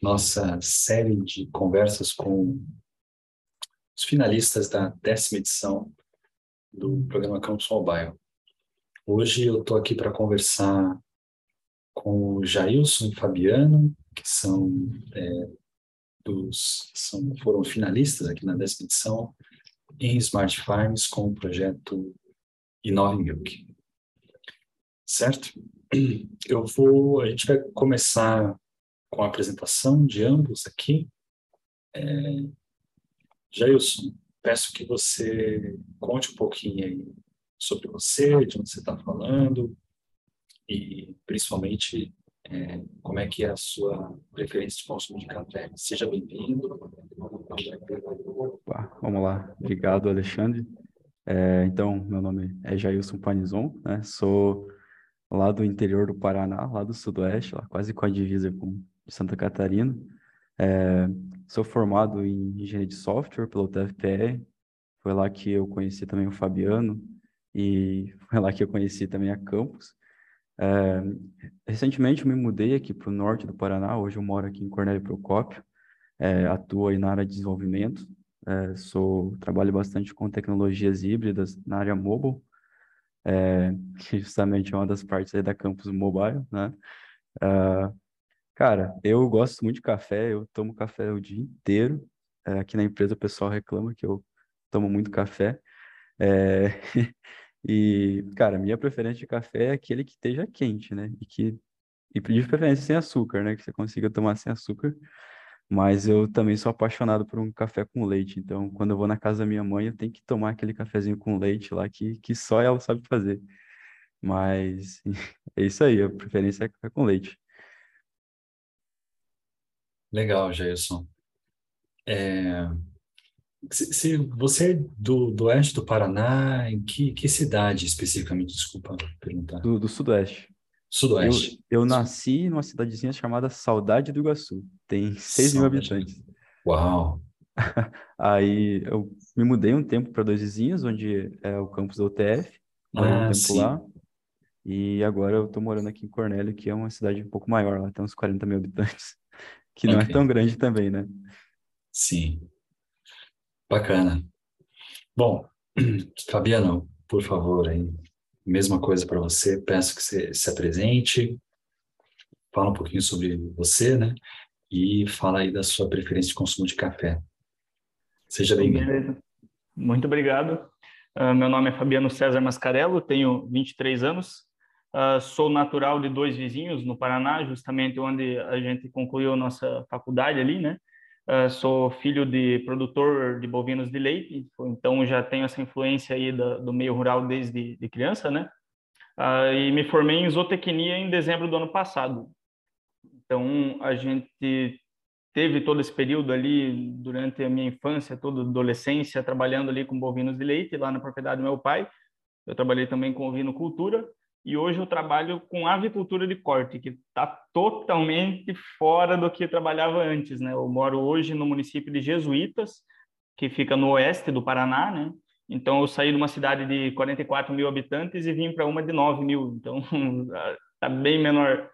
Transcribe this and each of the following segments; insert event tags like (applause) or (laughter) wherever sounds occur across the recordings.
nossa série de conversas com os finalistas da décima edição do programa Campus Mobile. Hoje eu estou aqui para conversar com o Jailson e Fabiano, que são, é, dos, são foram finalistas aqui na décima edição em Smart Farms com o projeto Inove Milk. Certo? Eu vou, a gente vai começar com a apresentação de ambos aqui. É, Jailson, peço que você conte um pouquinho aí sobre você, de onde você está falando e principalmente é, como é que é a sua preferência de consumo de café. Seja bem-vindo. Vamos lá. Obrigado, Alexandre. É, então, meu nome é Jailson Panizon, né? sou lá do interior do Paraná, lá do sudoeste, lá quase com a divisa com Santa Catarina. É, sou formado em engenharia de software pelo TFPR. Foi lá que eu conheci também o Fabiano e (laughs) foi lá que eu conheci também a Campus. É, recentemente eu me mudei aqui para o norte do Paraná. Hoje eu moro aqui em Cornélio Procópio. É, atuo aí na área de desenvolvimento. É, sou trabalho bastante com tecnologias híbridas na área mobile, é, (laughs) que justamente é uma das partes aí da Campus Mobile, né? Uh, Cara, eu gosto muito de café, eu tomo café o dia inteiro. É, aqui na empresa o pessoal reclama que eu tomo muito café. É, (laughs) e, cara, minha preferência de café é aquele que esteja quente, né? E que e de preferência sem açúcar, né? Que você consiga tomar sem açúcar. Mas eu também sou apaixonado por um café com leite. Então, quando eu vou na casa da minha mãe, eu tenho que tomar aquele cafezinho com leite lá que, que só ela sabe fazer. Mas (laughs) é isso aí, a preferência é café com leite. Legal, Jailson. É, se, se você é do, do oeste do Paraná, em que, que cidade especificamente? Desculpa perguntar. Do, do sudoeste. Sudoeste. Eu, eu nasci numa cidadezinha chamada Saudade do Iguaçu. Tem 6 mil habitantes. Uau! (laughs) Aí eu me mudei um tempo para Dois Vizinhos, onde é o campus da UTF. Morei ah, um tempo sim. lá. E agora eu estou morando aqui em Cornélio, que é uma cidade um pouco maior, lá tem uns 40 mil habitantes que não é tão grande também, né? Sim. Bacana. Bom, (clears throat) Fabiano, por favor, aí, mesma coisa para você, peço que você se apresente, fala um pouquinho sobre você, né? E fala aí da sua preferência de consumo de café. Seja bem-vindo. Muito obrigado. Uh, meu nome é Fabiano César Mascarello, tenho 23 anos, Uh, sou natural de dois vizinhos no Paraná, justamente onde a gente concluiu nossa faculdade ali, né? Uh, sou filho de produtor de bovinos de leite, então já tenho essa influência aí do, meio rural desde de criança, né? Uh, e me formei em zootecnia em dezembro do ano passado. Então a gente teve todo esse período ali durante a minha infância, toda a adolescência, trabalhando ali com bovinos de leite lá na propriedade do meu pai. Eu trabalhei também com ovinocultura e hoje eu trabalho com avicultura de corte, que está totalmente fora do que trabalhava antes, né? Eu moro hoje no município de Jesuítas, que fica no oeste do Paraná, né? Então eu saí de uma cidade de 44 mil habitantes e vim para uma de 9 mil, então está (laughs) bem menor.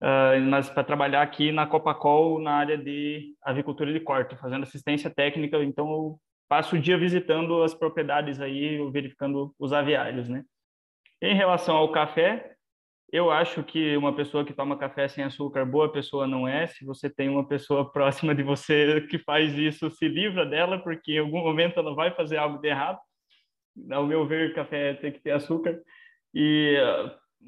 Uh, mas para trabalhar aqui na Copacol na área de avicultura de corte, fazendo assistência técnica, então eu passo o dia visitando as propriedades aí, verificando os aviários, né? Em relação ao café, eu acho que uma pessoa que toma café sem açúcar, boa pessoa não é. Se você tem uma pessoa (laughs) próxima de você que faz isso, se livra dela, porque em algum momento ela vai fazer algo de errado. Ao meu ver, café tem que ter açúcar. E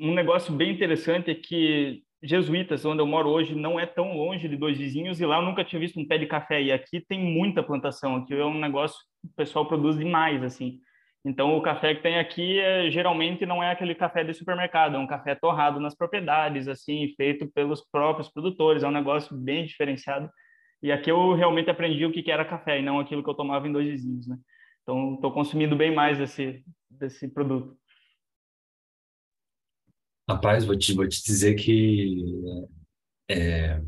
um negócio bem interessante é que Jesuítas, onde eu moro hoje, não é tão longe de dois vizinhos, e lá eu nunca tinha visto um pé de café. E aqui tem muita plantação, aqui é um negócio que o pessoal produz demais, assim. Então, o café que tem aqui é, geralmente não é aquele café de supermercado, é um café torrado nas propriedades, assim, feito pelos próprios produtores. É um negócio bem diferenciado. E aqui eu realmente aprendi o que era café e não aquilo que eu tomava em dois vizinhos, né? Então, estou consumindo bem mais desse, desse produto. Rapaz, vou te, vou te dizer que é,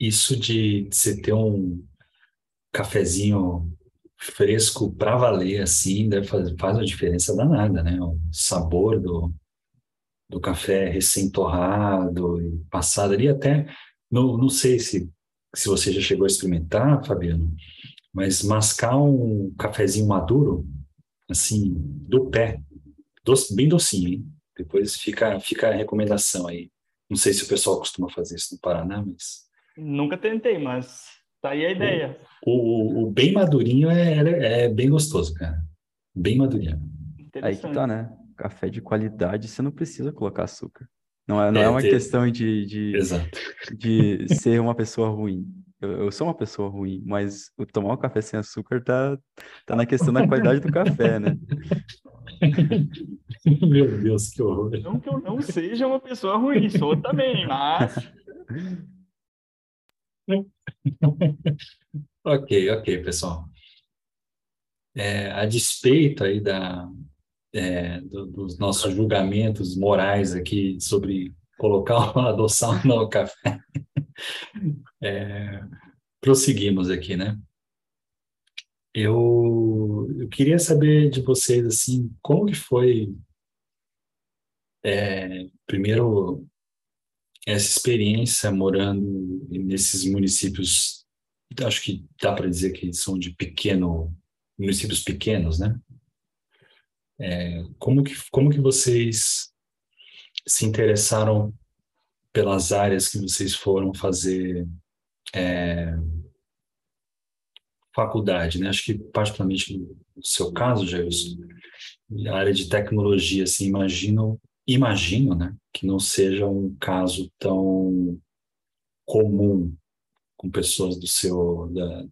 isso de você ter um cafezinho fresco para valer assim, deve fazer, faz uma diferença danada, né? O sabor do, do café recém-torrado e passado ali até, não, não sei se, se você já chegou a experimentar, Fabiano, mas mascar um cafezinho maduro, assim, do pé, doce, bem docinho, hein? Depois fica, fica a recomendação aí. Não sei se o pessoal costuma fazer isso no Paraná, mas Nunca tentei, mas tá aí a ideia. O, o, o bem madurinho é, é, é, bem gostoso, cara. Bem madurinho. Aí que tá, né? Café de qualidade, você não precisa colocar açúcar. Não é, não é, é uma ter... questão de, de, de ser uma pessoa ruim. Eu, eu, sou uma pessoa ruim, mas o tomar um café sem açúcar tá, tá na questão da qualidade do café, né? (laughs) Meu Deus, que horror. Não que eu não seja uma pessoa ruim, sou também, mas (laughs) (laughs) ok, ok, pessoal. É, a despeito aí da, é, do, dos nossos julgamentos morais aqui sobre colocar ou (laughs) adoção no café, (laughs) é, prosseguimos aqui, né? Eu, eu queria saber de vocês, assim, como que foi, é, primeiro, essa experiência morando nesses municípios, acho que dá para dizer que são de pequeno, municípios pequenos, né? É, como que como que vocês se interessaram pelas áreas que vocês foram fazer é, faculdade, né? Acho que particularmente no seu caso, Jailson, a área de tecnologia, assim, imagino imagino, né, que não seja um caso tão comum com pessoas do seu da,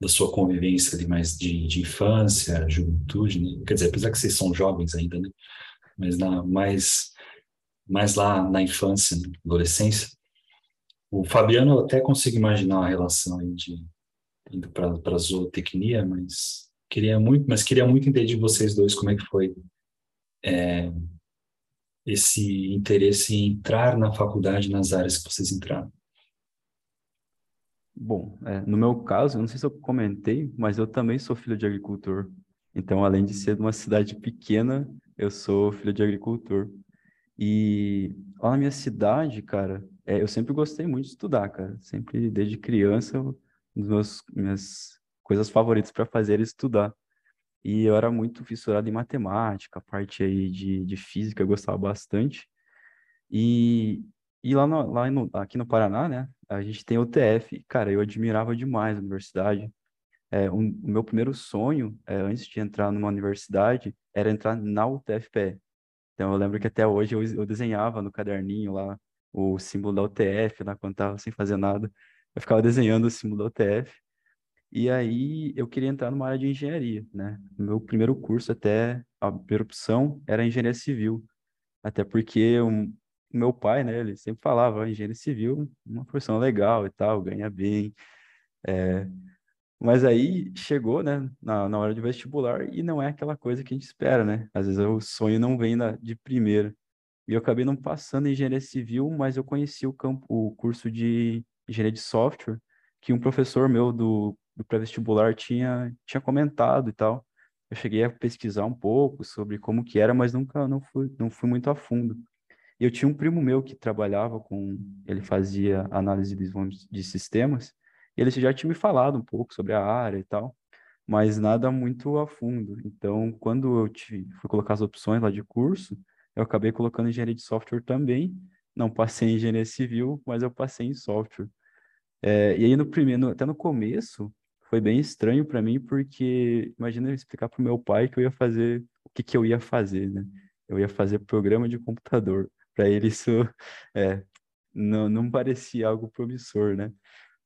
da sua convivência de mais de, de infância, juventude, né? quer dizer, apesar que vocês são jovens ainda, né, mas na mais mais lá na infância, né? adolescência, o Fabiano eu até consigo imaginar uma relação de indo para para zootecnia, mas queria muito, mas queria muito entender de vocês dois como é que foi é, esse interesse em entrar na faculdade nas áreas que vocês entraram? Bom, é, no meu caso, eu não sei se eu comentei, mas eu também sou filho de agricultor. Então, além de ser de uma cidade pequena, eu sou filho de agricultor. E lá na minha cidade, cara, é, eu sempre gostei muito de estudar, cara. Sempre, desde criança, uma das minhas coisas favoritas para fazer era estudar. E eu era muito fissurado em matemática, parte aí de, de física eu gostava bastante. E, e lá, no, lá no, aqui no Paraná, né, a gente tem o TF. Cara, eu admirava demais a universidade. É, um, o meu primeiro sonho, é, antes de entrar numa universidade, era entrar na UTFPE. Então eu lembro que até hoje eu, eu desenhava no caderninho lá o símbolo da UTF, lá quando estava sem fazer nada. Eu ficava desenhando o símbolo da UTF. E aí eu queria entrar numa área de engenharia, né? meu primeiro curso até, a primeira opção era engenharia civil. Até porque o meu pai, né, ele sempre falava, engenharia civil, uma profissão legal e tal, ganha bem. É... Mas aí chegou, né, na, na hora de vestibular e não é aquela coisa que a gente espera, né? Às vezes o sonho não vem na, de primeira. E eu acabei não passando em engenharia civil, mas eu conheci o campo, o curso de engenharia de software, que um professor meu do do pré-vestibular tinha, tinha comentado e tal. Eu cheguei a pesquisar um pouco sobre como que era, mas nunca não fui, não fui muito a fundo. E eu tinha um primo meu que trabalhava com, ele fazia análise de, de sistemas, e ele já tinha me falado um pouco sobre a área e tal, mas nada muito a fundo. Então, quando eu tive, fui colocar as opções lá de curso, eu acabei colocando engenharia de software também. Não passei em engenharia civil, mas eu passei em software. É, e aí, no primeiro, até no começo, foi bem estranho para mim, porque imagina eu explicar para o meu pai que eu ia fazer o que, que eu ia fazer, né? Eu ia fazer programa de computador. Para ele isso (laughs) é, não, não parecia algo promissor, né?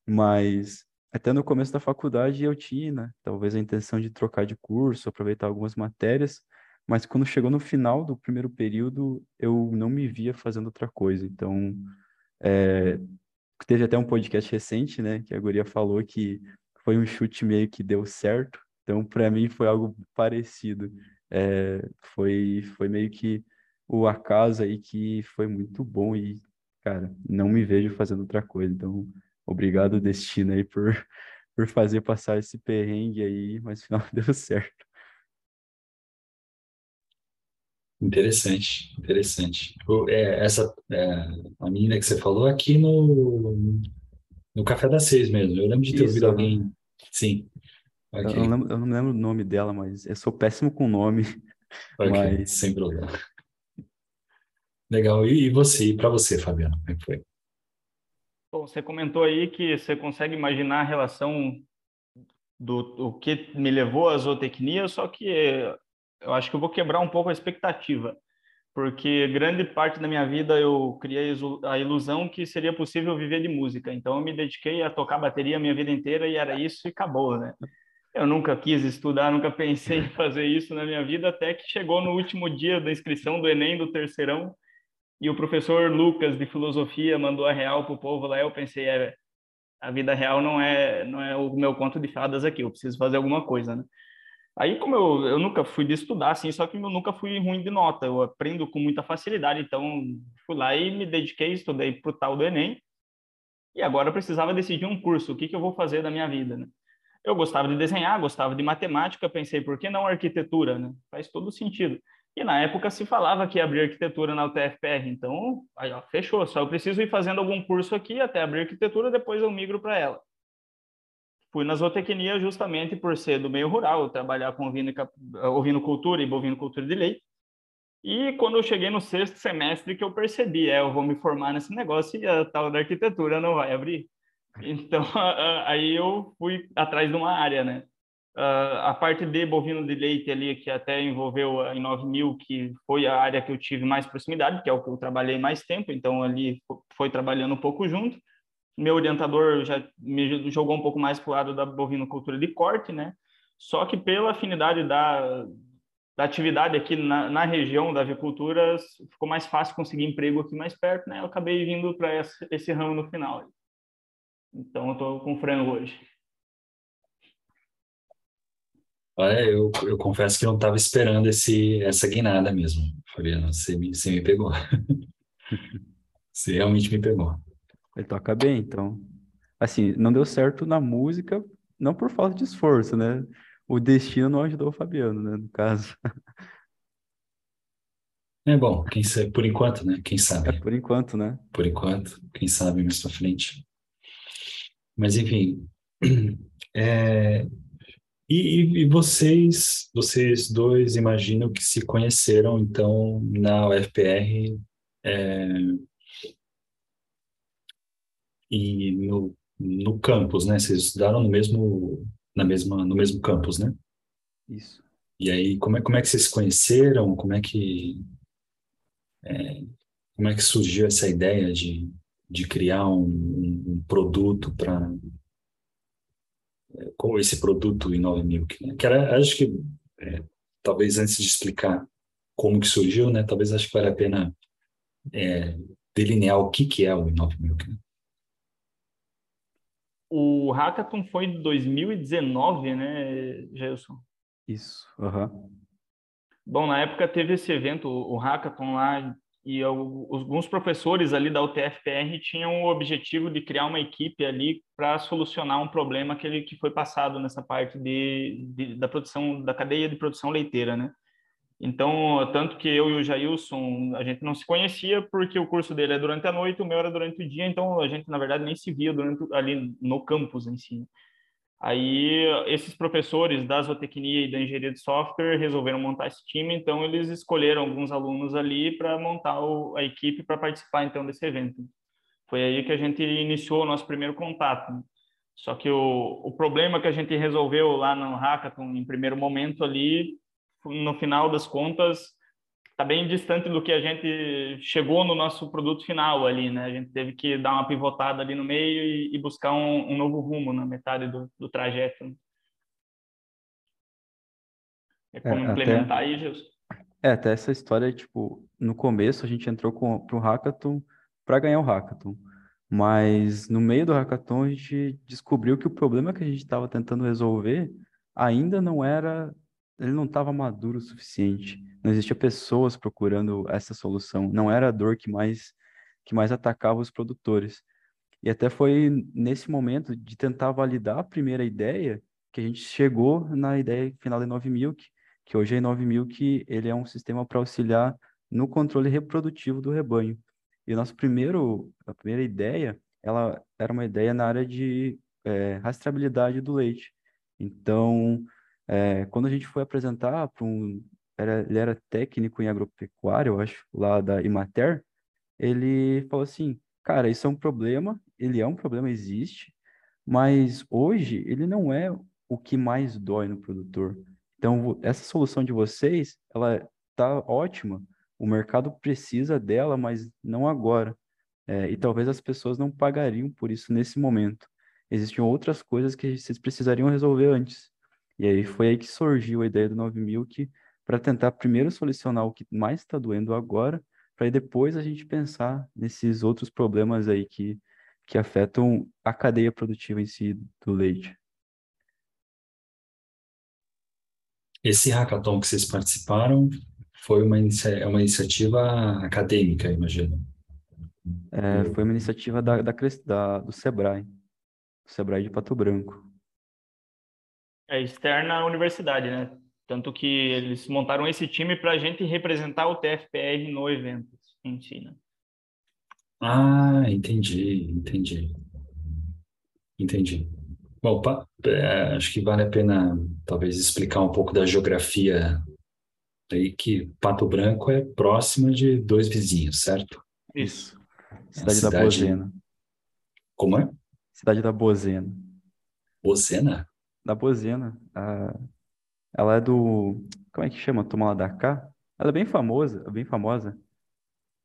Mas até no começo da faculdade eu tinha, né? Talvez a intenção de trocar de curso, aproveitar algumas matérias, mas quando chegou no final do primeiro período, eu não me via fazendo outra coisa. Então, é, teve até um podcast recente, né, que a guria falou que foi um chute meio que deu certo. Então, para mim foi algo parecido. É, foi foi meio que o acaso aí que foi muito bom e, cara, não me vejo fazendo outra coisa. Então, obrigado destino aí por (laughs) por fazer passar esse perrengue aí, mas no final (laughs) deu certo. Interessante, interessante. É, essa é, a menina que você falou aqui no, no Café das Seis mesmo. Eu lembro de ter Isso, ouvido alguém. Sim. Okay. Eu, não lembro, eu, não lembro, o nome dela, mas eu sou péssimo com nome. Okay, mas... Sem problema. Legal. E, e você, e para você, Fabiano, como é que foi? Bom, você comentou aí que você consegue imaginar a relação do o que me levou à zootecnia, só que eu acho que eu vou quebrar um pouco a expectativa, porque grande parte da minha vida eu criei a ilusão que seria possível viver de música. Então eu me dediquei a tocar bateria a minha vida inteira e era isso e acabou, né? Eu nunca quis estudar, nunca pensei em fazer isso na minha vida, até que chegou no último dia da inscrição do Enem do terceirão e o professor Lucas de filosofia mandou a real para o povo lá. Eu pensei, é, a vida real não é não é o meu conto de fadas aqui. Eu preciso fazer alguma coisa, né? Aí, como eu, eu nunca fui de estudar, assim, só que eu nunca fui ruim de nota, eu aprendo com muita facilidade, então fui lá e me dediquei, estudei para o tal do Enem, e agora eu precisava decidir um curso, o que, que eu vou fazer da minha vida, né? Eu gostava de desenhar, gostava de matemática, pensei, por que não arquitetura, né? Faz todo sentido. E na época se falava que ia abrir arquitetura na UTFPR, então, aí, ó, fechou, só eu preciso ir fazendo algum curso aqui até abrir arquitetura, depois eu migro para ela fui na zootecnia justamente por ser do meio rural, trabalhar com ovino, cultura e bovino cultura de leite. E quando eu cheguei no sexto semestre que eu percebi, é, eu vou me formar nesse negócio e a tal da arquitetura não vai abrir. Então, (laughs) aí eu fui atrás de uma área, né? a parte de bovino de leite ali, que até envolveu em 9000, que foi a área que eu tive mais proximidade, que é o que eu trabalhei mais tempo, então ali foi trabalhando um pouco junto meu orientador já me jogou um pouco mais para o lado da bovinocultura de corte, né? Só que pela afinidade da, da atividade aqui na, na, região da avicultura, ficou mais fácil conseguir emprego aqui mais perto, né? Eu acabei vindo para esse, esse ramo no final. Então, eu estou com frango hoje. Olha, eu, eu confesso que não estava esperando esse, essa guinada mesmo, Fabiano. Você me, você me pegou. (laughs) você realmente me pegou. Ele toca bem, então. Assim, não deu certo na música, não por falta de esforço, né? O destino não ajudou o Fabiano, né? No caso. (laughs) É bom, quem sabe, por enquanto, né? Quem sabe. É por enquanto, né? Por enquanto, quem sabe mais pra frente. Mas, enfim. (clears throat) É... E, e, vocês, vocês dois, imaginam que se conheceram, então, na UFPR é, e no, no campus, né? Vocês estudaram no mesmo, na mesma, no mesmo campus, né? Isso. E aí, como é, como é que vocês se conheceram? Como é que, é, como é que surgiu essa ideia de, de criar um, um produto para é, com esse produto 9 Milk, né? Que era, acho que é, talvez antes de explicar como que surgiu, né? Talvez acho que vale a pena é, delinear o que que é o Inove Milk. Né? O Hackathon foi de 2019, né, Gelson? Isso, uhum. Bom, na época teve esse evento, o Hackathon lá, e alguns professores ali da UTFPR tinham o objetivo de criar uma equipe ali para solucionar um problema que, ele, que foi passado nessa parte de, de, da produção, da cadeia de produção leiteira, né? Então, tanto que eu e o Jailson, a gente não se conhecia porque o curso dele é durante a noite, o meu era durante o dia, então a gente, na verdade, nem se via durante, ali no campus em si. Aí, esses professores da zootecnia e da engenharia de software resolveram montar esse time, então eles escolheram alguns alunos ali para montar o, a equipe para participar, então, desse evento. Foi aí que a gente iniciou o nosso primeiro contato. Só que o, o problema que a gente resolveu lá no Hackathon, em primeiro momento ali, no final das contas, está bem distante do que a gente chegou no nosso produto final ali, né? A gente teve que dar uma pivotada ali no meio e, e buscar um, um, novo rumo na metade do, do trajeto. É como é, implementar até, aí, Gilson? É, até essa história, tipo, no começo a gente entrou com, para o Hackathon para ganhar o Hackathon. Mas no meio do hackathon a gente descobriu que o problema que a gente estava tentando resolver ainda não era, ele não estava maduro o suficiente. Não existia pessoas procurando essa solução. Não era a dor que mais que mais atacava os produtores. E até foi nesse momento de tentar validar a primeira ideia que a gente chegou na ideia final da 9000, que hoje a Inove Milk ele é um sistema para auxiliar no controle reprodutivo do rebanho. E o nosso primeiro, a primeira ideia, ela era uma ideia na área de é, rastreabilidade do leite. Então, é, quando a gente foi apresentar para um, era, ele era técnico em agropecuária, eu acho, lá da Imater, ele falou assim, cara, isso é um problema, ele é um problema, existe, mas hoje ele não é o que mais dói no produtor. Então, essa solução de vocês, ela tá ótima, o mercado precisa dela, mas não agora. É, e talvez as pessoas não pagariam por isso nesse momento. Existiam outras coisas que vocês precisariam resolver antes. E aí foi aí que surgiu a ideia do 9000, que para tentar primeiro solucionar o que mais está doendo agora, para depois a gente pensar nesses outros problemas aí que, que afetam a cadeia produtiva em si do leite. Esse hackathon que vocês participaram foi uma, inicia é uma iniciativa acadêmica, imagino. É, foi uma iniciativa da, da, da, do Sebrae, do Sebrae de Pato Branco. É externa à universidade, né? Tanto que eles montaram esse time para a gente representar o TFPR no evento em si, né? Ah, entendi, entendi. Entendi. Bom, é, acho que vale a pena talvez explicar um pouco da geografia aí, que Pato Branco é próxima de dois vizinhos, certo? Isso. Cidade, cidade... da Bozena. Como é? Cidade da Bozena. Bozena? Da Bozena. Ah, ela é do... Como é que chama? Toma lá da cá? Ela é bem famosa, bem famosa.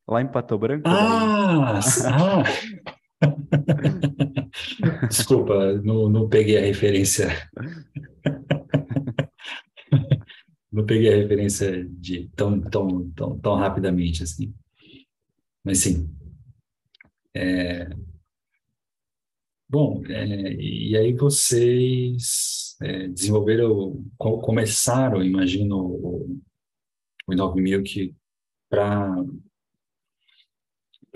Lá em Pato Branco. Ah! (laughs) ah. Desculpa, não, não peguei a referência. (laughs) não peguei a referência de tão, tão, tão, tão rapidamente assim. Mas sim. É... Bom, é, e aí vocês é, desenvolveram, começaram, imagino, o, o 9000 que para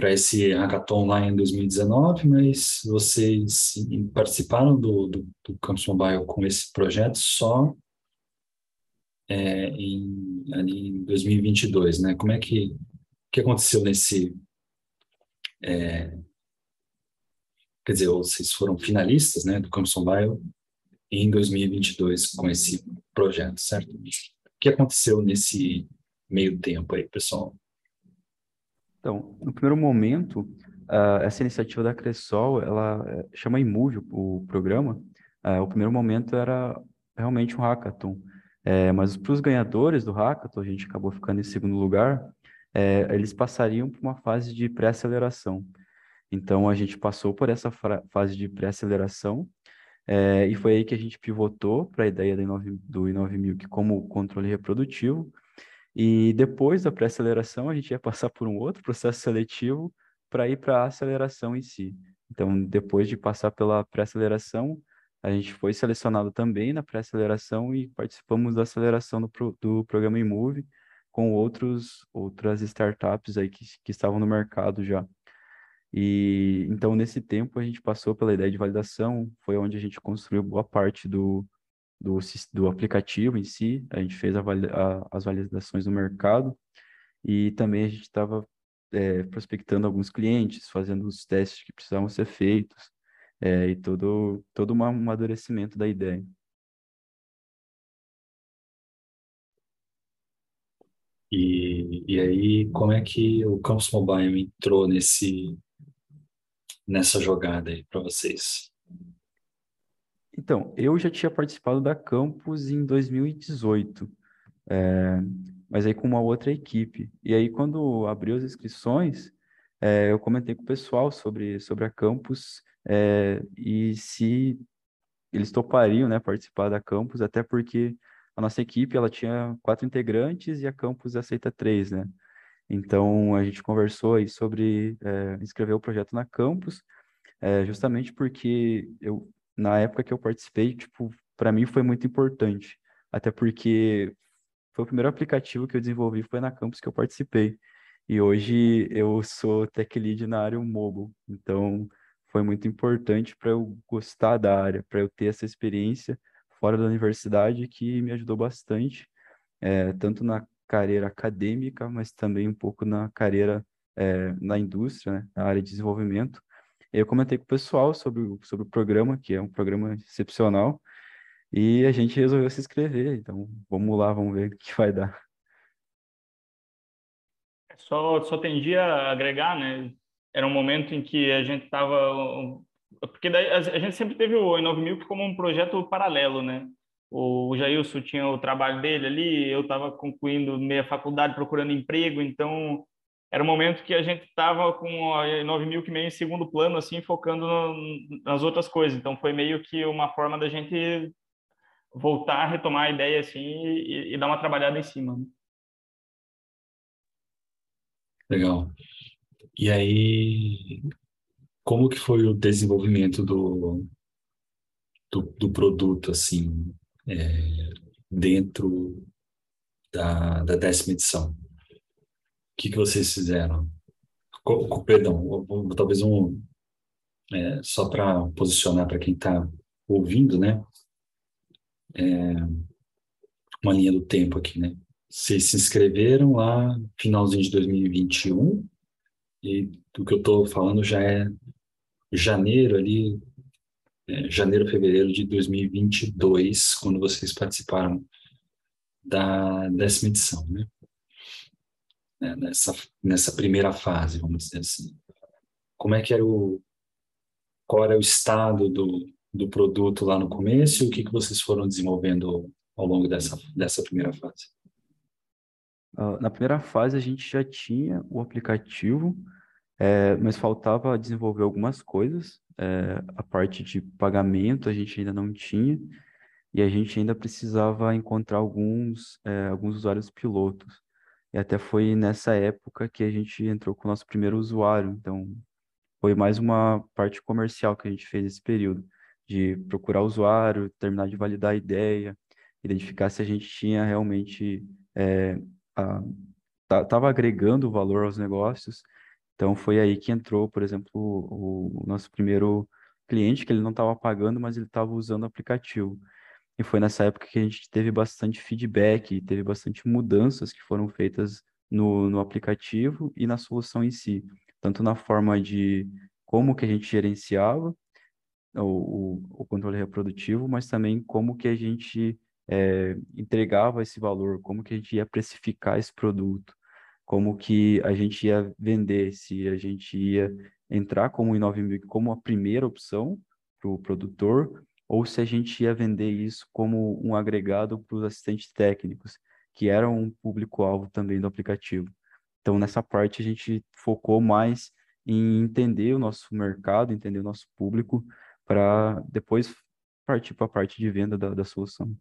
para esse hackathon lá em 2019, mas vocês participaram do, do, do Campus Mobile com esse projeto só é, em, ali em 2022, né? Como é que, que aconteceu nesse... É, quer dizer, vocês foram finalistas né, do Campus Mobile em 2022 com esse projeto, certo? O que aconteceu nesse meio tempo aí, pessoal? Então, no primeiro momento, uh, essa iniciativa da Cressol, ela uh, chama Imove o programa. Uh, o primeiro momento era realmente um hackathon. É, mas para os ganhadores do hackathon, a gente acabou ficando em segundo lugar, é, eles passariam por uma fase de pré-aceleração. Então, a gente passou por essa fase de pré-aceleração é, e foi aí que a gente pivotou para a ideia do i9000 como controle reprodutivo, e depois da pré-aceleração, a gente ia passar por um outro processo seletivo para ir para a aceleração em si. Então, depois de passar pela pré-aceleração, a gente foi selecionado também na pré-aceleração e participamos da aceleração do, do programa Imove com outros, outras startups aí que, que estavam no mercado já. E então, nesse tempo, a gente passou pela ideia de validação, foi onde a gente construiu boa parte do, do, do aplicativo em si, a gente fez a, a, as validações no mercado e também a gente estava é, prospectando alguns clientes, fazendo os testes que precisavam ser feitos é, e todo, todo um amadurecimento da ideia. E, e aí, como é que o Campus Mobile entrou nesse, nessa jogada aí para vocês? Então, eu já tinha participado da Campus em 2018, é, mas aí com uma outra equipe. E aí, quando abriu as inscrições, é, eu comentei com o pessoal sobre, sobre a Campus é, e se eles topariam né, participar da Campus, até porque a nossa equipe ela tinha quatro integrantes e a Campus aceita três, né? Então, a gente conversou aí sobre é, inscrever o projeto na Campus, é, justamente porque eu, na época que eu participei, tipo, para mim foi muito importante, até porque foi o primeiro aplicativo que eu desenvolvi, foi na campus que eu participei. E hoje eu sou tech lead na área mobile, então foi muito importante para eu gostar da área, para eu ter essa experiência fora da universidade que me ajudou bastante, é, tanto na carreira acadêmica, mas também um pouco na carreira é, na indústria, né, na área de desenvolvimento. Eu comentei com o pessoal sobre, sobre o programa, que é um programa excepcional, e a gente resolveu se inscrever. Então, vamos lá, vamos ver o que vai dar. Só, só tendia a agregar, né? Era um momento em que a gente estava... Porque a gente sempre teve o Inove Milk como um projeto paralelo, né? O Jailson tinha o trabalho dele ali, eu estava concluindo meia faculdade, procurando emprego, então era um momento que a gente estava com a 9 mil que meio em segundo plano, assim, focando no, nas outras coisas. Então, foi meio que uma forma da gente voltar retomar a ideia, assim, e, e dar uma trabalhada em cima. Né? Legal. E aí, como que foi o desenvolvimento do, do, do produto, assim, é, dentro da, da décima edição? que, que vocês fizeram? Perdão, talvez um. É, só para posicionar para quem está ouvindo, né? É, uma linha do tempo aqui, né? Vocês se inscreveram lá finalzinho de 2021 e do que eu estou falando já é janeiro ali, janeiro, fevereiro de 2022, quando vocês participaram da décima edição, né? né, nessa, nessa primeira fase, vamos dizer assim? Como é que era o, qual era o estado do, do produto lá no começo e o que, que vocês foram desenvolvendo ao longo dessa, dessa primeira fase? Uh, na primeira fase a gente já tinha o aplicativo, é, mas faltava desenvolver algumas coisas. É, a parte de pagamento a gente ainda não tinha e a gente ainda precisava encontrar alguns, é, alguns usuários pilotos. E até foi nessa época que a gente entrou com o nosso primeiro usuário. Então, foi mais uma parte comercial que a gente fez nesse período, de procurar usuário, terminar de validar a ideia, identificar se a gente tinha realmente é, estava agregando valor aos negócios. Então foi aí que entrou, por exemplo, o, o nosso primeiro cliente, que ele não estava pagando, mas ele estava usando o aplicativo. E foi nessa época que a gente teve bastante feedback, teve bastante mudanças que foram feitas no, no aplicativo e na solução em si, tanto na forma de como que a gente gerenciava o, o, o controle reprodutivo, mas também como que a gente é, entregava esse valor, como que a gente ia precificar esse produto, como que a gente ia vender, se a gente ia entrar como Inove como a primeira opção para o produtor, ou se a gente ia vender isso como um agregado para os assistentes técnicos, que eram um público-alvo também do aplicativo. Então, nessa parte, a gente focou mais em entender o nosso mercado, entender o nosso público, para depois partir para a parte de venda da, da solução.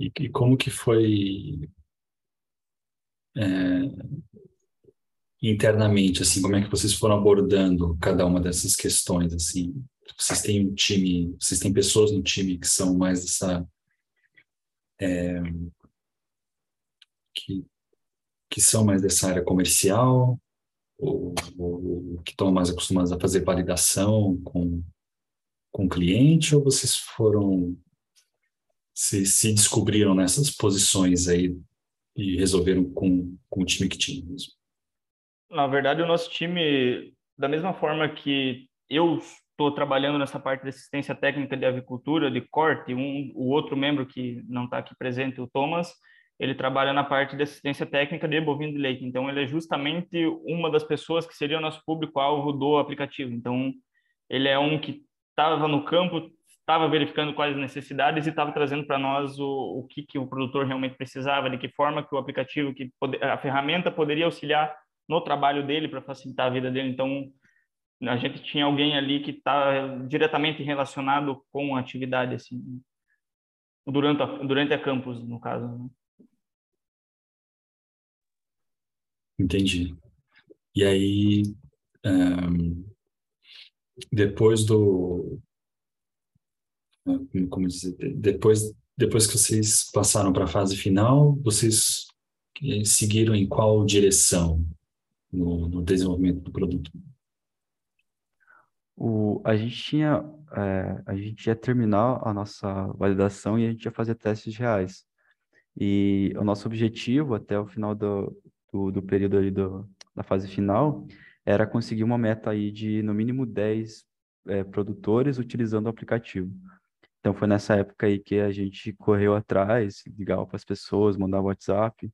E, e, como que foi é, internamente, assim, como é que vocês foram abordando cada uma dessas questões, assim? Vocês têm um time, vocês têm pessoas no time que são mais dessa... É, que, que são mais dessa área comercial ou, ou que estão mais acostumados a fazer validação com, com cliente ou vocês foram se, se descobriram nessas posições aí e resolveram com, com o time que tinha mesmo? Na verdade, o nosso time, da mesma forma que eu estou trabalhando nessa parte de assistência técnica de avicultura, de corte, um, o outro membro que não está aqui presente, o Thomas, ele trabalha na parte de assistência técnica de bovino de leite. Então, ele é justamente uma das pessoas que seria o nosso público-alvo do aplicativo. Então, ele é um que estava no campo, estava verificando quais as necessidades e estava trazendo para nós o, o que, que o produtor realmente precisava, de que forma que o aplicativo, que a ferramenta poderia auxiliar no trabalho dele para facilitar a vida dele. Então, a gente tinha alguém ali que está diretamente relacionado com a atividade, assim, durante a, durante a campus, no caso. Né? Entendi. E aí, um, depois do, como dizer, depois depois que vocês passaram para a fase final, vocês eh, seguiram em qual direção no, no desenvolvimento do produto? O, a gente tinha, é, a gente ia terminar a nossa validação e a gente ia fazer testes reais. E o nosso objetivo até o final do, do, do período ali do, da fase final era conseguir uma meta aí de no mínimo 10 é, produtores utilizando o aplicativo. Então foi nessa época aí que a gente correu atrás, ligava para as pessoas, mandava WhatsApp,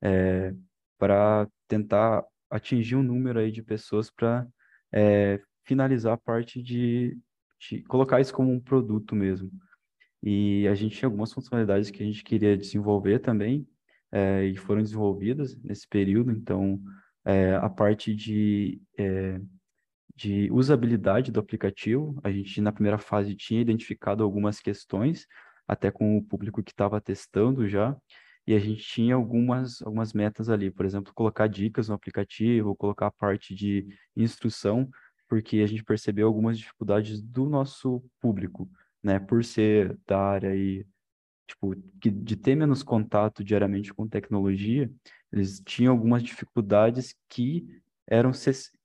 é, para tentar atingir um número aí de pessoas para é, finalizar a parte de, de, colocar isso como um produto mesmo. E a gente tinha algumas funcionalidades que a gente queria desenvolver também, é, e foram desenvolvidas nesse período, então é, a parte de, é, de usabilidade do aplicativo, a gente na primeira fase tinha identificado algumas questões, até com o público que estava testando já, e a gente tinha algumas, algumas metas ali, por exemplo, colocar dicas no aplicativo, colocar a parte de instrução, porque a gente percebeu algumas dificuldades do nosso público, né, por ser da área aí, tipo, de ter menos contato diariamente com tecnologia, eles tinham algumas dificuldades que eram,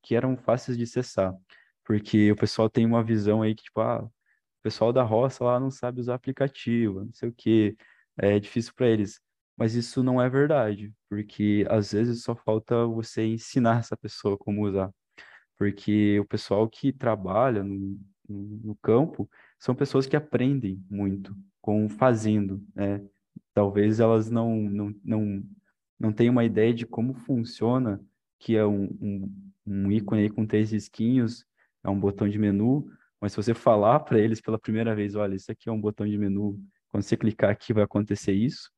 que eram fáceis de cessar, porque o pessoal tem uma visão aí que, tipo, ah, o pessoal da roça lá não sabe usar aplicativo, não sei o quê, é difícil para eles. Mas isso não é verdade, porque às vezes só falta você ensinar essa pessoa como usar. Porque o pessoal que trabalha no, no campo são pessoas que aprendem muito com fazendo, né? Talvez elas não, não, não, não tenham uma ideia de como funciona, que é um, um, um ícone aí com três risquinhos, é um botão de menu, mas se você falar para eles pela primeira vez, olha, isso aqui é um botão de menu, quando você clicar aqui vai acontecer isso,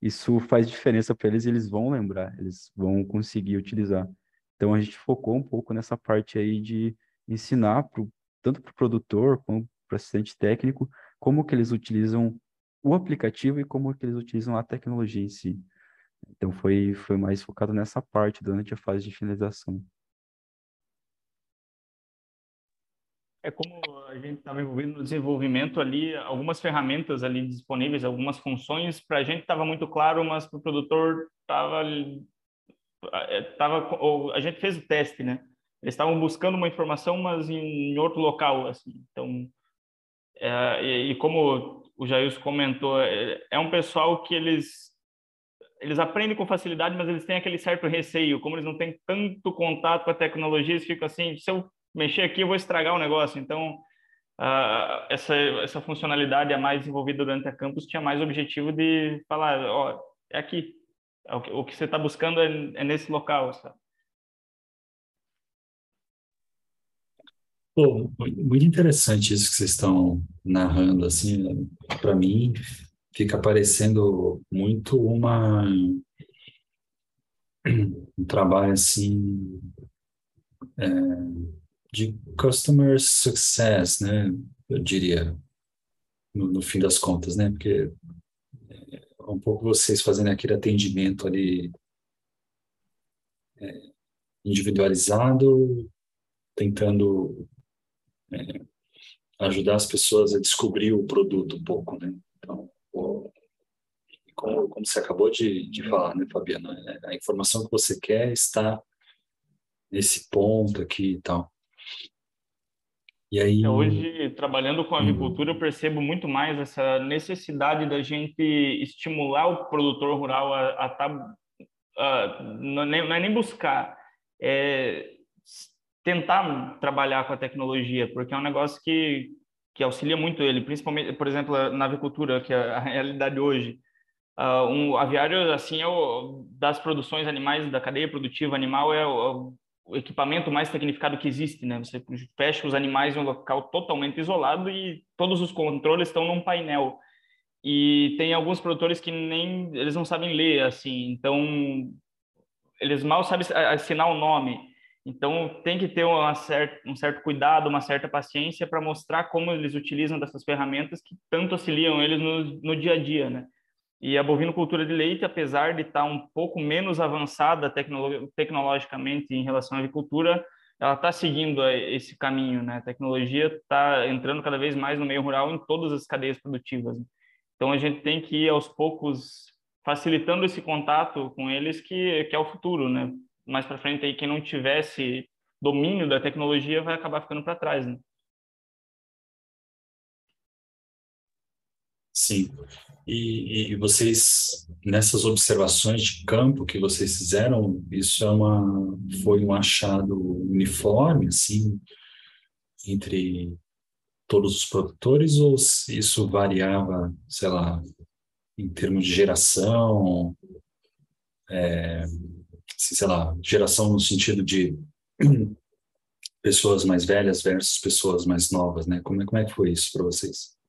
isso faz diferença para eles e eles vão lembrar, eles vão conseguir utilizar. Então a gente focou um pouco nessa parte aí de ensinar pro, tanto para o produtor como para o assistente técnico como que eles utilizam o aplicativo e como que eles utilizam a tecnologia em si. Então foi, foi mais focado nessa parte durante a fase de finalização. É como a gente estava envolvido no desenvolvimento ali, algumas ferramentas ali disponíveis, algumas funções, para a gente estava muito claro, mas para o produtor estava tava, a gente fez o teste, né? Eles estavam buscando uma informação, mas em, outro local, assim. Então, é, e, e, como o Jair comentou, é, é, um pessoal que eles eles aprendem com facilidade, mas eles têm aquele certo receio. Como eles não têm tanto contato com a tecnologia, eles ficam assim: se eu mexer aqui, eu vou estragar o negócio. Então, uh, essa, essa funcionalidade a mais desenvolvida durante a campus tinha mais objetivo de falar: ó, é aqui, é o, que, o você está buscando é, é, nesse local, sabe? Pô, muito interessante isso que vocês estão narrando, assim, para mim fica parecendo muito uma um trabalho assim é, de customer success, né? Eu diria no, no, fim das contas, né? Porque é um pouco vocês fazendo aquele atendimento ali é, individualizado, tentando é, ajudar as pessoas a descobrir o produto um pouco, né? Então, como, como você acabou de, de falar, né, Fabiana? É, a informação que você quer está nesse ponto aqui e tal. E aí... É, hoje, trabalhando com agricultura, eu percebo muito mais essa necessidade da gente estimular o produtor rural a estar. Tá, não, não é nem buscar, é tentar trabalhar com a tecnologia, porque é um negócio que, que auxilia muito ele, principalmente, por exemplo, na avicultura, que é a realidade hoje. Uh, um aviário, assim, é o, das produções animais, da cadeia produtiva animal, é o, o equipamento mais tecnificado que existe, né? Você fecha os animais em um local totalmente isolado e todos os controles estão num painel. E tem alguns produtores que nem eles não sabem ler assim, então eles mal sabem assinar o nome. Então tem que ter certa, um certo cuidado, uma certa paciência para mostrar como eles utilizam dessas ferramentas que tanto auxiliam eles no, no dia a dia, né? E a bovinocultura de leite, apesar de estar um pouco menos avançada tecnolo tecnologicamente em relação à agricultura, ela está seguindo esse caminho, né? A tecnologia está entrando cada vez mais no meio rural em todas as cadeias produtivas. Então a gente tem que ir aos poucos facilitando esse contato com eles, que, que é o futuro, né? Mais para frente aí quem não tivesse domínio da tecnologia vai acabar ficando para trás, né? Sim. E, e, vocês, nessas observações de campo que vocês fizeram, isso é uma, foi um achado uniforme, assim, entre todos os produtores, ou isso variava, sei lá, em termos de geração, é, sei lá, geração no sentido de (clears throat) pessoas mais velhas versus pessoas mais novas, né? Como é, como é que foi isso para vocês?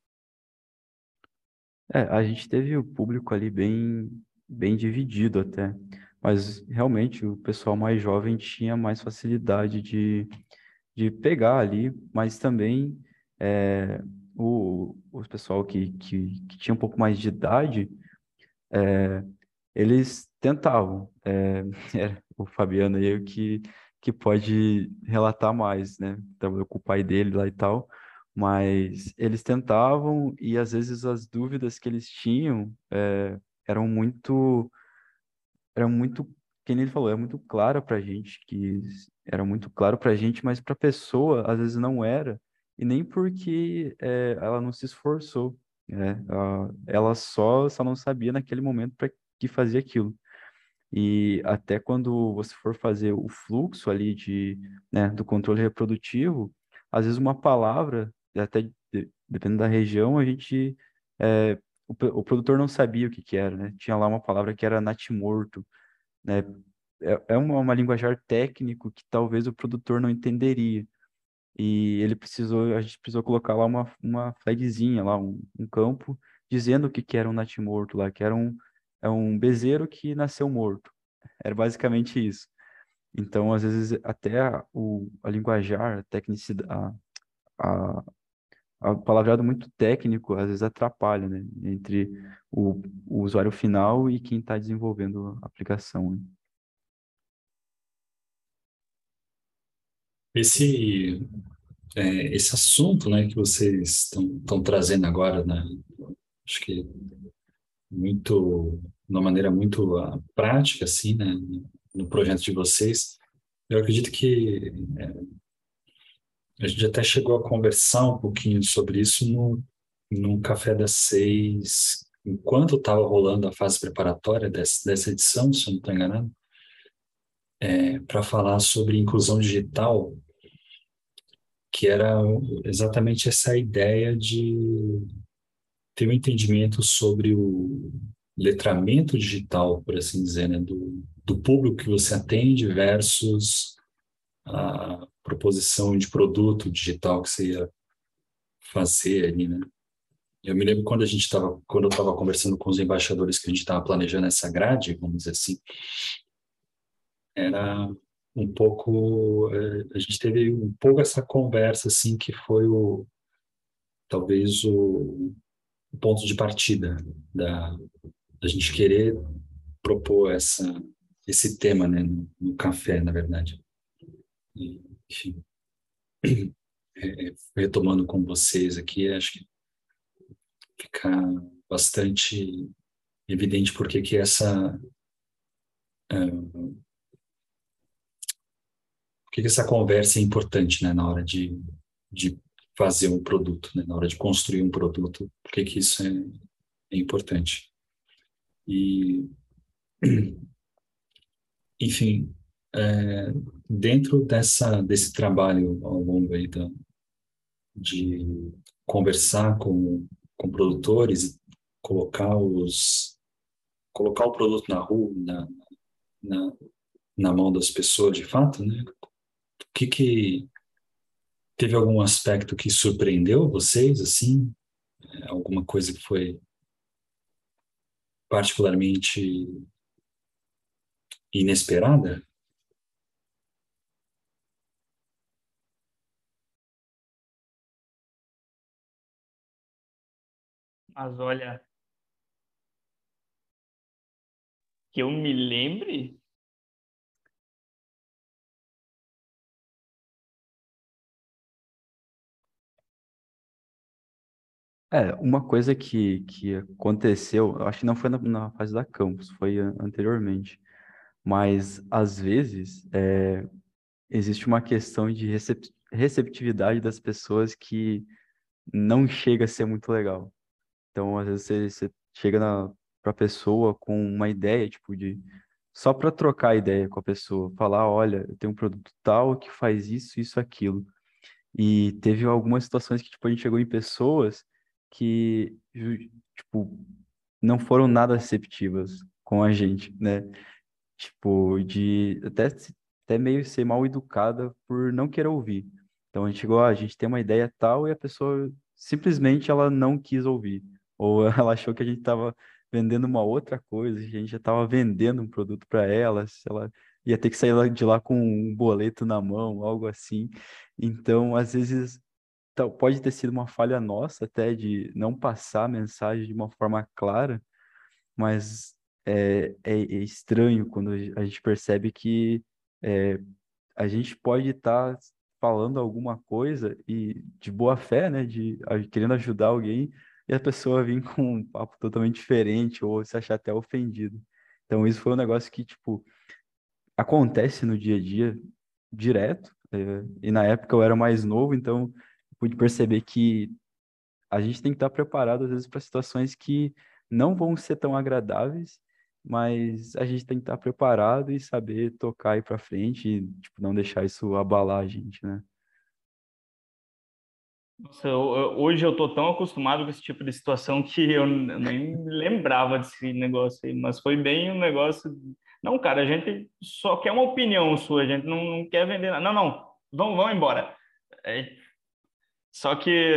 É, a gente teve o público ali bem, bem dividido até, mas realmente o pessoal mais jovem tinha mais facilidade de, de pegar ali, mas também é, o, o pessoal que, que, que tinha um pouco mais de idade, é, eles tentavam. É, (laughs) é, o Fabiano aí que, que pode relatar mais, né? Trabalhou com o pai dele lá e tal, mas eles tentavam e às vezes as dúvidas que eles tinham é, eram muito eram muito quem ele falou é muito claro para gente que era muito claro para gente mas para a pessoa às vezes não era. E nem porque é, ela não se esforçou né? Ela, ela só só não sabia naquele momento para que fazia aquilo. E até quando você for fazer o fluxo ali de né, do controle reprodutivo às vezes uma palavra até dependendo da região, a gente é, o, o, produtor não sabia o que que era, né? Tinha lá uma palavra que era natimorto, né? É, é uma, uma linguajar técnico que talvez o produtor não entenderia. E ele precisou, a gente precisou colocar lá uma, uma flagzinha lá, um, um campo, dizendo o que que era um natimorto lá, que era um, é um bezerro que nasceu morto. Era basicamente isso. Então, às vezes, até a, o, a linguajar, a tecnicidade, a, a, a palavreado muito técnico às vezes atrapalha, né? Entre o, o usuário final e quem está desenvolvendo a aplicação. Né? Esse, é, esse assunto né, que vocês estão trazendo agora, né, acho que muito, de uma maneira muito uh, prática, assim, né, no projeto de vocês, eu acredito que é, a gente até chegou a conversar um pouquinho sobre isso no, no Café das Seis, enquanto estava rolando a fase preparatória dessa, dessa edição, se eu não estou enganado, é, para falar sobre inclusão digital, que era exatamente essa ideia de ter um entendimento sobre o letramento digital, por assim dizer, né, do, do público que você atende versus proposição de produto digital que você ia fazer ali, né? Eu me lembro quando a gente estava, quando eu estava conversando com os embaixadores que a gente estava planejando essa grade, vamos dizer assim, era um pouco, eh, a gente teve um pouco essa conversa assim que foi o talvez o, o ponto de partida da, da gente querer propor essa esse tema, né, no, no café, na verdade enfim, é, é, retomando com vocês aqui, acho que fica bastante evidente porque que essa uh, que essa conversa é importante, né, na hora de, de fazer um produto, né, na hora de construir um produto, porque que isso é, é importante. E, (clears throat) enfim, é, dentro dessa, desse trabalho ao longo aí da, de conversar com, com produtores, colocar os colocar o produto na rua, na, na, na mão das pessoas de fato, né? O que que teve algum aspecto que surpreendeu vocês, assim? É, alguma coisa que foi particularmente inesperada? Mas olha, Que eu me lembre? É, uma coisa que, que aconteceu, eu acho que não foi na, na fase da campus, foi anteriormente, mas às vezes é, existe uma questão de recep receptividade das pessoas que não chega a ser muito legal. Então, às vezes você, você chega para a pessoa com uma ideia, tipo, de só para trocar ideia com a pessoa, falar, olha, eu tenho um produto tal que faz isso, isso, aquilo. E teve algumas situações que, tipo, a gente chegou em pessoas que, tipo, não foram nada receptivas com a gente, né? Tipo, de até, até meio ser mal educada por não querer ouvir. Então a gente chegou, ah, a gente tem uma ideia tal e a pessoa simplesmente ela não quis ouvir. Ou (laughs) ela achou que a gente estava vendendo uma outra coisa, a gente já estava vendendo um produto para ela, se ela ia ter que sair de lá com um boleto na mão, algo assim. Então, às vezes, pode ter sido uma falha nossa até de não passar a mensagem de uma forma clara, mas é, é, é estranho quando a gente percebe que é, a gente pode estar tá falando alguma coisa e de boa fé, né, de querendo ajudar alguém, e a pessoa vir com um papo totalmente diferente ou se achar até ofendido. Então isso foi um negócio que, tipo, acontece no dia a dia direto, é, e na época eu era mais novo, então pude perceber que a gente tem que estar preparado, às vezes, para situações que não vão ser tão agradáveis, mas a gente tem que estar preparado e saber tocar aí para frente e tipo, não deixar isso abalar a gente, né? Nossa, eu, hoje eu tô tão acostumado com esse tipo de situação que eu nem lembrava desse negócio aí, mas foi bem um negócio. Não, cara, a gente só quer uma opinião sua, a gente não, não quer vender nada. Não, não, vão, vão embora. É, só que,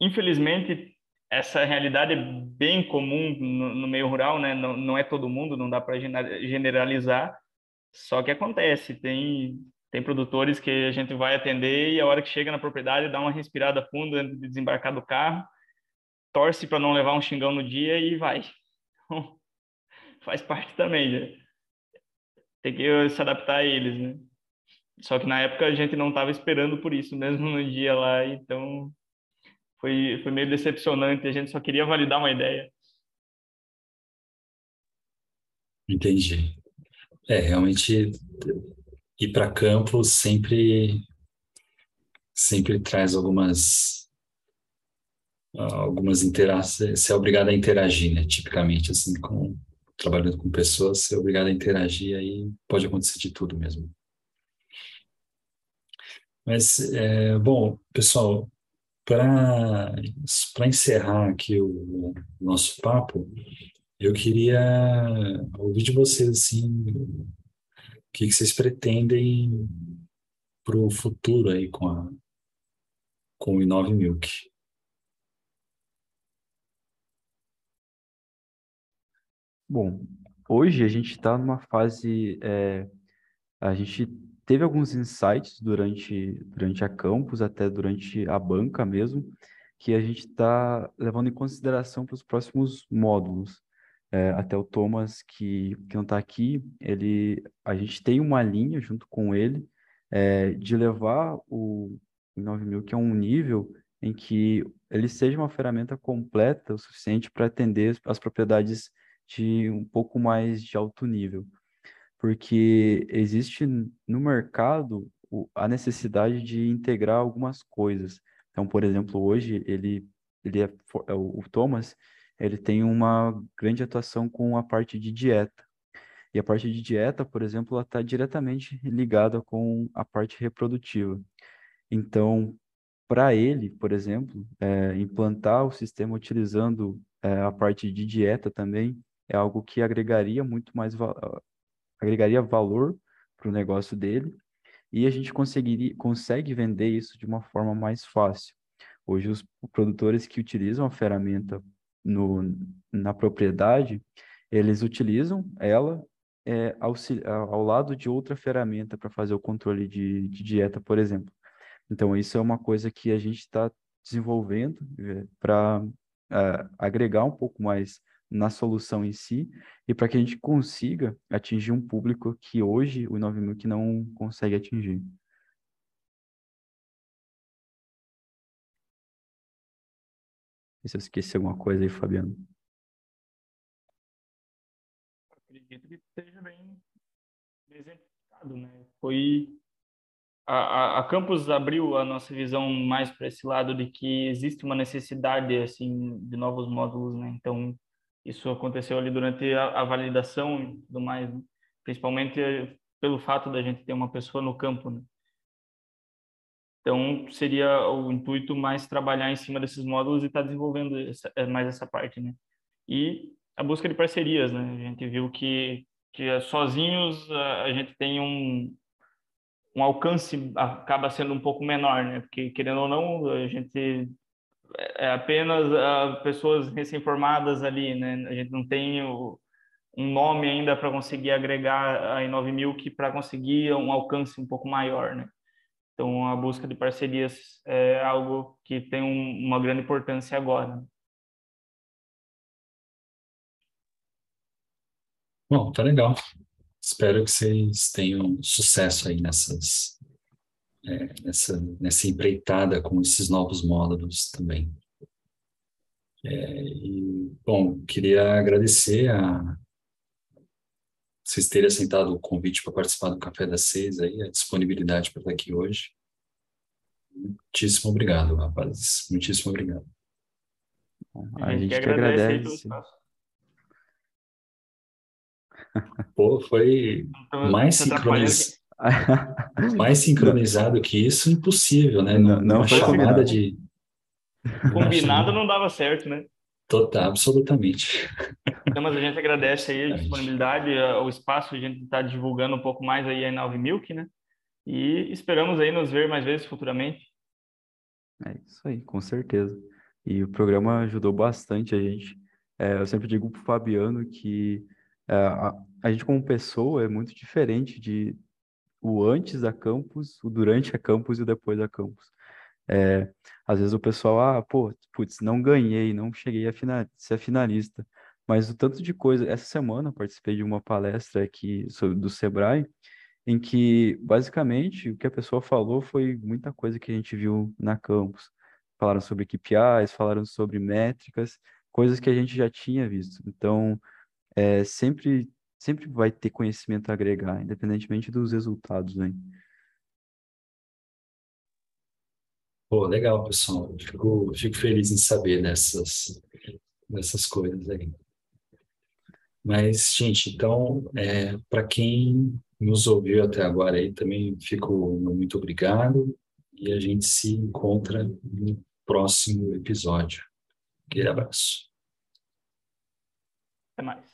infelizmente, essa realidade é bem comum no, no meio rural, né? Não, não, é todo mundo, não dá para generalizar. Só que acontece, tem tem produtores que a gente vai atender e a hora que chega na propriedade dá uma respirada funda antes de desembarcar do carro, torce para não levar um xingão no dia e vai. Então, (laughs) faz parte também, né? Tem que se adaptar a eles, né? Só que na época a gente não estava esperando por isso, mesmo no dia lá, então foi, foi meio decepcionante, a gente só queria validar uma ideia. Entendi. É, realmente ir para campo sempre sempre traz algumas algumas interações, você é obrigado a interagir, né? Tipicamente, assim, com, trabalhando com pessoas, você é obrigado a interagir, aí pode acontecer de tudo mesmo. Mas, é, bom, pessoal, para encerrar aqui o, o nosso papo, eu queria ouvir de vocês, assim, que, vocês pretendem para o futuro aí com, a, com o Inove Milk. Bom, hoje a gente está numa fase, é, a gente teve alguns insights durante, durante a campus, até durante a banca mesmo, que a gente está levando em consideração para os próximos módulos. É, até o Thomas, que, que não está aqui, ele, a gente tem uma linha junto com ele é, de levar o 9000, que é um nível em que ele seja uma ferramenta completa o suficiente para atender as propriedades de um pouco mais de alto nível porque existe no mercado a necessidade de integrar algumas coisas. Então, por exemplo, hoje ele, ele é, é o Thomas, ele tem uma grande atuação com a parte de dieta. E a parte de dieta, por exemplo, ela está diretamente ligada com a parte reprodutiva. Então, para ele, por exemplo, é, implantar o sistema utilizando é, a parte de dieta também é algo que agregaria muito mais agregaria valor para o negócio dele e a gente conseguiria, consegue vender isso de uma forma mais fácil. Hoje, os produtores que utilizam a ferramenta no, na propriedade, eles utilizam ela é, ao, ao lado de outra ferramenta para fazer o controle de, de, dieta, por exemplo. Então, isso é uma coisa que a gente está desenvolvendo é, para é, agregar um pouco mais na solução em si e para que a gente consiga atingir um público que hoje o 9000 que não consegue atingir. Se eu esqueci alguma coisa aí, Fabiano. Acredito que esteja bem exemplificado, né? Foi a, a, Campus abriu a nossa visão mais para esse lado de que existe uma necessidade assim de novos módulos, né? Então isso aconteceu ali durante a, a validação e tudo mais, né? principalmente pelo fato da gente ter uma pessoa no campo, né? Então seria o intuito mais trabalhar em cima desses módulos e estar tá desenvolvendo essa, é, mais essa parte, né? E a busca de parcerias, né? A gente viu que que sozinhos a gente tem um um alcance acaba sendo um pouco menor, né? Porque, querendo ou não, a gente é apenas uh, pessoas recém-formadas ali, né? A gente não tem o, um nome ainda para conseguir agregar a i9000 que para conseguir um alcance um pouco maior, né? Então, a busca de parcerias é algo que tem um, uma grande importância agora. Bom, tá legal. Espero que vocês tenham sucesso aí nessas, é, nessa, nessa empreitada com esses novos módulos também. É, e, bom, queria agradecer a vocês terem aceitado o convite para participar do Café das Seis, aí, a disponibilidade para estar aqui hoje. Muitíssimo obrigado, rapazes. Muitíssimo obrigado. A, a gente, que agradece. agradece. Pô, foi então, mais sincronizado. (laughs) mais sincronizado que isso, impossível, né? Não, não Uma chamada de. Combinado não dava certo, né? Total, absolutamente. Então, mas a gente agradece aí a disponibilidade, o espaço, a gente está divulgando um pouco mais aí a 9 Milk, né? E esperamos aí nos ver mais vezes futuramente. É isso aí, com certeza. E o programa ajudou bastante a gente. É, eu sempre digo para o Fabiano que é, a, a gente como pessoa é muito diferente de o antes da campus, o durante a campus e o depois da campus. É, às vezes o pessoal, ah, pô, putz, não ganhei, não cheguei a final, ser finalista. Mas o tanto de coisa. Essa semana eu participei de uma palestra aqui sobre, do Sebrae, em que basicamente o que a pessoa falou foi muita coisa que a gente viu na campus. Falaram sobre KPIs, falaram sobre métricas, coisas que a gente já tinha visto. Então, é, sempre, sempre vai ter conhecimento a agregar, independentemente dos resultados, né? Pô, legal, pessoal. Fico, fico feliz em saber dessas, dessas coisas aí. Mas, gente, então, é, para quem nos ouviu até agora aí, também fico muito obrigado e a gente se encontra no próximo episódio. Aquele abraço. Até mais.